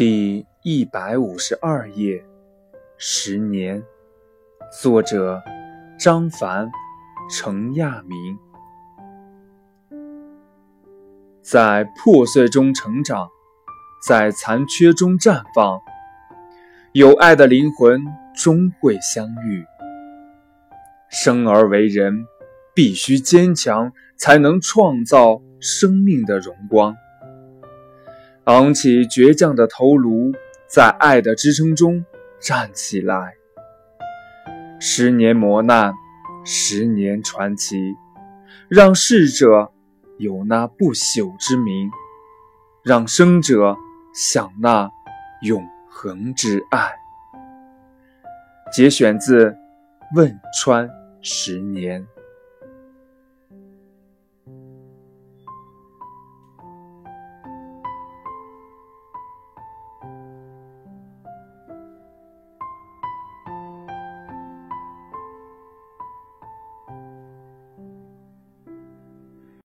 第一百五十二页，十年，作者张凡、程亚明。在破碎中成长，在残缺中绽放，有爱的灵魂终会相遇。生而为人，必须坚强，才能创造生命的荣光。昂起倔强的头颅，在爱的支撑中站起来。十年磨难，十年传奇，让逝者有那不朽之名，让生者享那永恒之爱。节选自《汶川十年》。